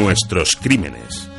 Nuestros crímenes.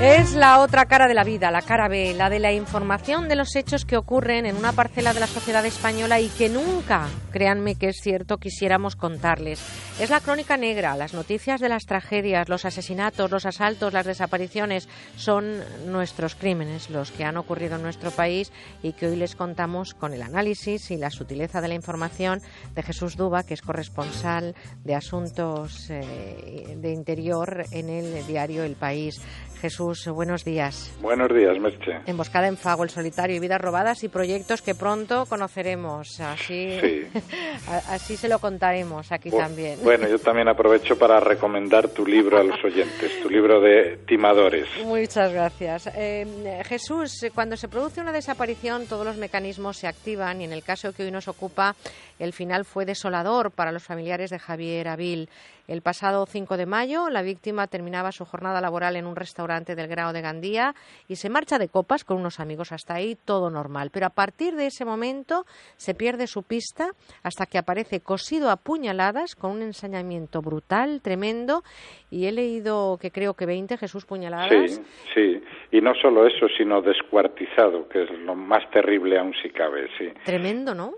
Es la otra cara de la vida, la cara B, la de la información de los hechos que ocurren en una parcela de la sociedad española y que nunca, créanme que es cierto, quisiéramos contarles. Es la crónica negra, las noticias de las tragedias, los asesinatos, los asaltos, las desapariciones, son nuestros crímenes, los que han ocurrido en nuestro país y que hoy les contamos con el análisis y la sutileza de la información de Jesús Duba, que es corresponsal de Asuntos eh, de Interior en el diario El País. Jesús, buenos días. Buenos días, Merche. Emboscada en Fago, El Solitario y Vidas Robadas y proyectos que pronto conoceremos. Así, así se lo contaremos aquí también. Bueno, yo también aprovecho para recomendar tu libro a los oyentes, tu libro de timadores. Muchas gracias. Eh, Jesús, cuando se produce una desaparición, todos los mecanismos se activan y en el caso que hoy nos ocupa, el final fue desolador para los familiares de Javier Avil. El pasado 5 de mayo, la víctima terminaba su jornada laboral en un restaurante del Grao de Gandía y se marcha de copas con unos amigos. Hasta ahí todo normal. Pero a partir de ese momento se pierde su pista hasta que aparece cosido a puñaladas con un ensañamiento brutal, tremendo. Y he leído que creo que 20 Jesús puñaladas. Sí, sí. Y no solo eso, sino descuartizado, que es lo más terrible aún si cabe, sí. Tremendo, ¿no?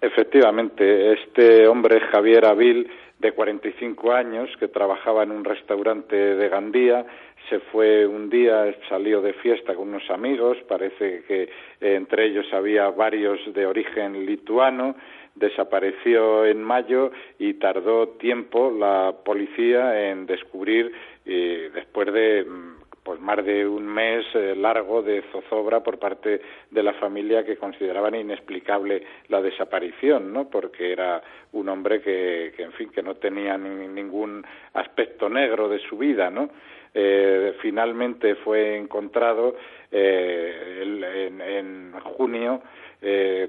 Efectivamente, este hombre Javier Avil de 45 años que trabajaba en un restaurante de Gandía. Se fue un día, salió de fiesta con unos amigos, parece que eh, entre ellos había varios de origen lituano, desapareció en mayo y tardó tiempo la policía en descubrir, eh, después de mm, pues más de un mes eh, largo de zozobra por parte de la familia que consideraban inexplicable la desaparición, ¿no? Porque era un hombre que, en fin, que no tenía ningún aspecto negro de su vida, ¿no? Eh, finalmente fue encontrado eh, en, en, junio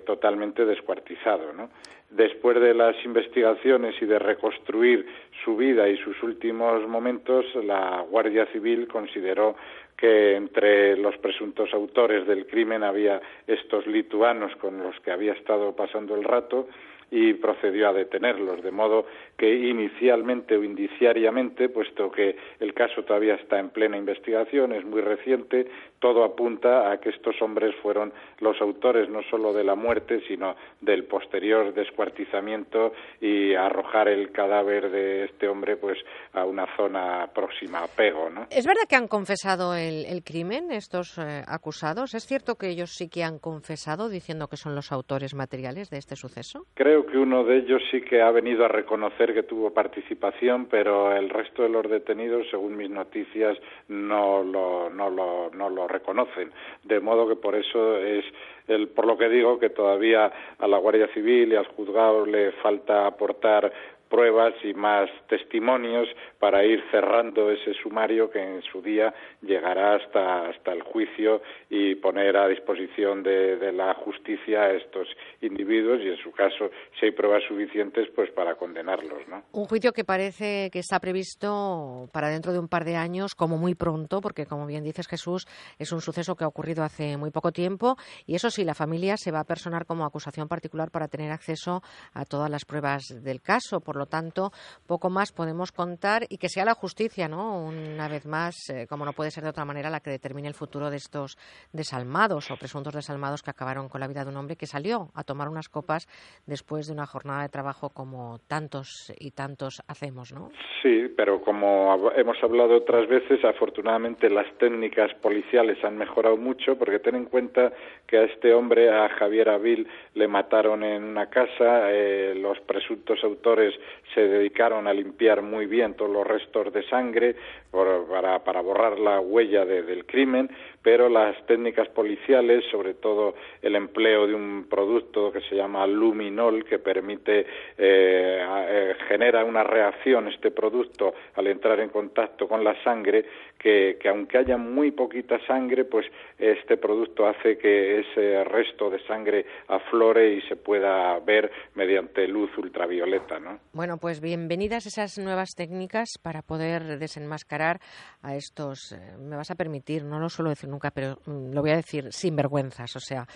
totalmente descuartizado, ¿no? Después de las investigaciones y de reconstruir su vida y sus últimos momentos, la Guardia Civil consideró que entre los presuntos autores del crimen había estos lituanos con los que había estado pasando el rato y procedió a detenerlos, de modo que inicialmente o indiciariamente, puesto que el caso todavía está en plena investigación, es muy reciente, todo apunta a que estos hombres fueron los autores no solo de la muerte, sino del posterior descuartizamiento y arrojar el cadáver de este hombre pues a una zona próxima a Pego, ¿no? ¿Es verdad que han confesado el, crimen estos eh, acusados? ¿Es cierto que ellos sí que han confesado diciendo que son los autores materiales de este suceso? Creo que uno de ellos sí que ha venido a reconocer que tuvo participación, pero el resto de los detenidos, según mis noticias, no lo, no lo, no lo reconocen. De modo que por eso es el, por lo que digo que todavía a la Guardia Civil y al juzgado le falta aportar pruebas y más testimonios para ir cerrando ese sumario que en su día llegará hasta, hasta el juicio y poner a disposición de, de, la justicia a estos individuos y en su caso si hay pruebas suficientes pues para condenarlos ¿no? un juicio que parece que está previsto para dentro de un par de años como muy pronto porque como bien dices Jesús es un suceso que ha ocurrido hace muy poco tiempo y eso sí la familia se va a personar como acusación particular para tener acceso a todas las pruebas del caso por lo tanto, poco más podemos contar y que sea la justicia, ¿no? Una vez más, eh, como no puede ser de otra manera, la que determine el futuro de estos desalmados o presuntos desalmados que acabaron con la vida de un hombre que salió a tomar unas copas después de una jornada de trabajo como tantos y tantos hacemos, ¿no? Sí, pero como hemos hablado otras veces, afortunadamente las técnicas policiales han mejorado mucho porque ten en cuenta que a este hombre, a Javier Avil, le mataron en una casa, eh, los presuntos autores se dedicaron a limpiar muy bien todos los restos de sangre para, para borrar la huella del crimen, pero las técnicas policiales, sobre todo el empleo de un producto que se llama luminol, que permite, eh, eh, genera una reacción este producto al entrar en contacto con la sangre, que, que, aunque haya muy poquita sangre, pues este producto hace que ese resto de sangre aflore y se pueda ver mediante luz ultravioleta, ¿no? Bueno, pues bienvenidas esas nuevas técnicas para poder desenmascarar a estos, eh, me vas a permitir, no lo suelo decir nunca, pero mm, lo voy a decir sinvergüenzas, o sea,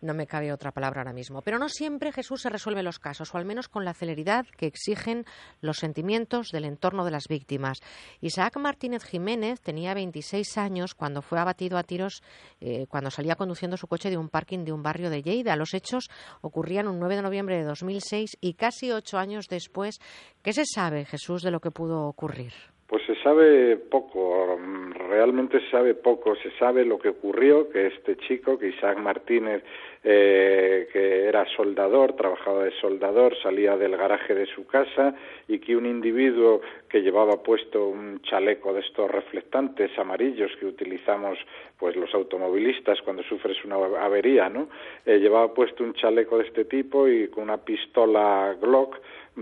no me cabe otra palabra ahora mismo. Pero no siempre Jesús se resuelve los casos, o al menos con la celeridad que exigen los sentimientos del entorno de las víctimas. Isaac Martínez Jiménez tenía 26 años cuando fue abatido a tiros eh, cuando salía conduciendo su coche de un parking de un barrio de Lleida. Los hechos ocurrían un 9 de noviembre de 2006 y casi ocho años después. ¿Qué se sabe, Jesús, de lo que pudo ocurrir? Pues se sabe poco, realmente se sabe poco. Se sabe lo que ocurrió, que este chico, que Isaac Martínez, eh, que era soldador, trabajaba de soldador, salía del garaje de su casa y que un individuo que llevaba puesto un chaleco de estos reflectantes amarillos que utilizamos pues los automovilistas cuando sufres una avería, ¿no? Eh, llevaba puesto un chaleco de este tipo y con una pistola Glock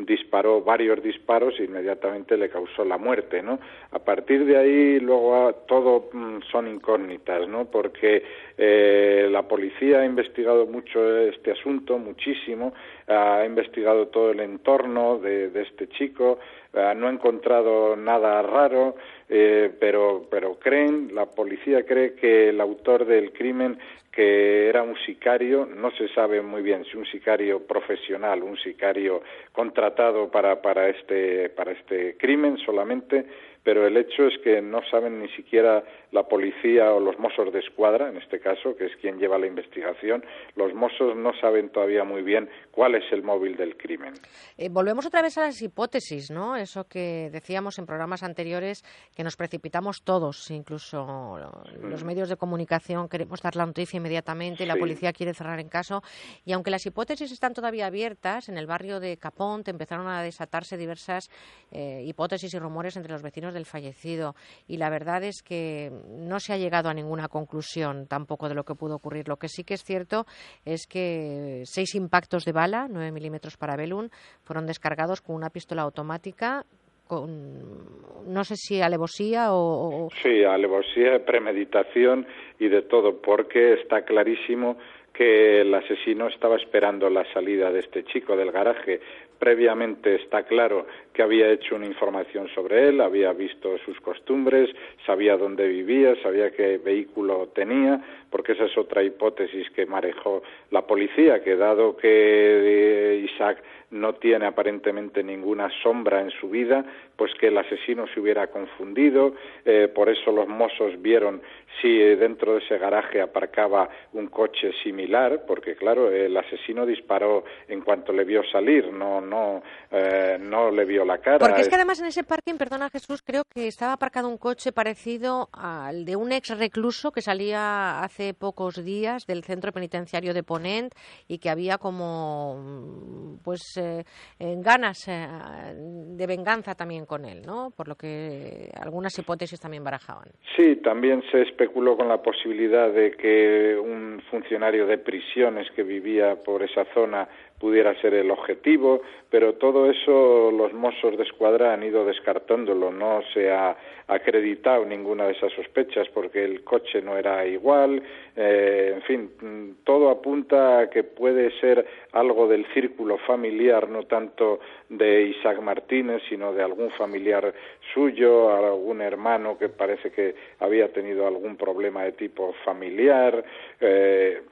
disparó varios disparos e inmediatamente le causó la muerte, ¿no? A partir de ahí luego ah, todo mm, son incógnitas, ¿no? Porque eh, la policía ha investigado mucho este asunto, muchísimo, ha investigado todo el entorno de, este chico, ah, no ha encontrado nada raro, eh, pero, pero creen, la policía cree que el autor del crimen que era un sicario, no se sabe muy bien si un sicario profesional, un sicario contratado para, para, este, para este crimen solamente, pero el hecho es que no saben ni siquiera la policía o los mozos de escuadra, en este caso, que es quien lleva la investigación, los mozos no saben todavía muy bien cuál es el móvil del crimen. Eh, volvemos otra vez a las hipótesis, ¿no? Eso que decíamos en programas anteriores, que nos precipitamos todos, incluso los mm. medios de comunicación queremos dar la noticia inmediatamente y la policía quiere cerrar en caso. Y aunque las hipótesis están todavía abiertas, en el barrio de Capont empezaron a desatarse diversas eh, hipótesis y rumores entre los vecinos del fallecido. Y la verdad es que no se ha llegado a ninguna conclusión tampoco de lo que pudo ocurrir. Lo que sí que es cierto es que seis impactos de bala, 9 milímetros para Belun, fueron descargados con una pistola automática con no sé si alevosía o, sí alevosía premeditación y de todo porque está clarísimo que el asesino estaba esperando la salida de este chico del garaje previamente está claro que había hecho una información sobre él, había visto sus costumbres, sabía dónde vivía, sabía qué vehículo tenía, porque esa es otra hipótesis que manejó la policía, que dado que eh, Isaac no tiene aparentemente ninguna sombra en su vida, pues que el asesino se hubiera confundido, eh, por eso los mozos vieron si dentro de ese garaje aparcaba un coche similar, porque claro, el asesino disparó en cuanto le vio salir, no, no, eh, no le vio la cara. Porque es que además en ese parking, perdona Jesús, creo que estaba aparcado un coche parecido al de un ex recluso que salía hace pocos días del centro penitenciario de Ponent y que había como pues eh, ganas eh, de venganza también con él, ¿no? Por lo que algunas hipótesis también barajaban. Sí, también se especuló con la posibilidad de que un funcionario de prisiones que vivía por esa zona pudiera ser el objetivo, pero todo eso los Mossos de Escuadra han ido descartándolo, no se ha acreditado ninguna de esas sospechas porque el coche no era igual, eh, en fin, todo apunta a que puede ser algo del círculo familiar, no tanto de Isaac Martínez, sino de algún familiar suyo, algún hermano que parece que había tenido algún problema de tipo familiar. Eh,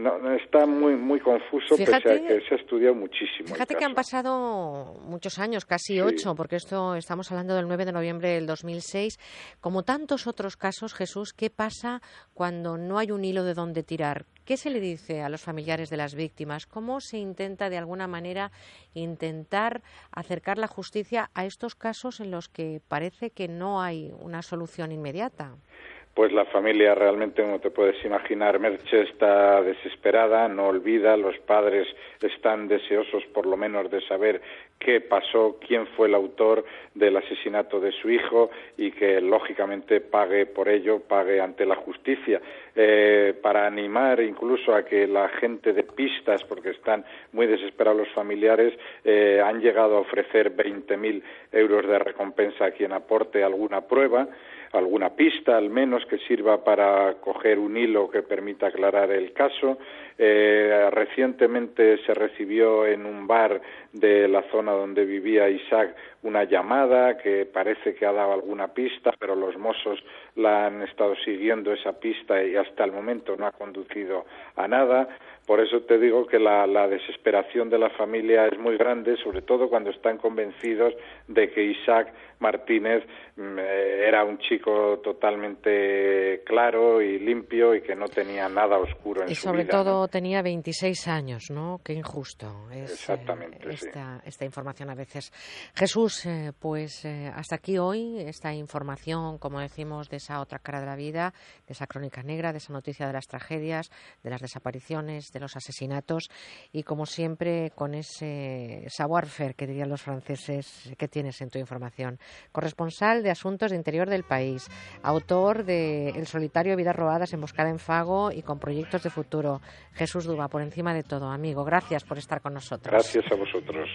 no, está muy muy confuso pese a que se ha estudiado muchísimo. Fíjate que han pasado muchos años, casi ocho, porque esto estamos hablando del 9 de noviembre del 2006. Como tantos otros casos, Jesús, ¿qué pasa cuando no hay un hilo de dónde tirar? ¿Qué se le dice a los familiares de las víctimas? ¿Cómo se intenta de alguna manera intentar acercar la justicia a estos casos en los que parece que no hay una solución inmediata? Pues la familia realmente, como te puedes imaginar, Merche está desesperada, no olvida, los padres están deseosos por lo menos de saber qué pasó, quién fue el autor del asesinato de su hijo y que lógicamente pague por ello, pague ante la justicia, eh, para animar incluso a que la gente de pistas, porque están muy desesperados los familiares, eh, han llegado a ofrecer 20.000 euros de recompensa a quien aporte alguna prueba alguna pista al menos que sirva para coger un hilo que permita aclarar el caso. Eh, recientemente se recibió en un bar de la zona donde vivía Isaac una llamada que parece que ha dado alguna pista, pero los mozos la han estado siguiendo esa pista y hasta el momento no ha conducido a nada. Por eso te digo que la, desesperación de la familia es muy grande, sobre todo cuando están convencidos de que Isaac Martínez mm, eh, era un chico totalmente claro y limpio y que no tenía nada oscuro en su vida. Y sobre todo tenía 26 años, ¿no? Qué injusto es Exactamente, eh, esta, esta, información a veces. Jesús, eh, pues hasta aquí hoy esta información, como decimos, de esa otra cara de la vida, de esa crónica negra, de esa noticia de las tragedias, de las desapariciones, los asesinatos y como siempre con ese savoir-faire que dirían los franceses que tienes en tu información. Corresponsal de Asuntos de Interior del país, autor de El solitario Vidas robadas, emboscada en Fago y con proyectos de futuro. Jesús Duba, por encima de todo, amigo, gracias por estar con nosotros. Gracias a vosotros.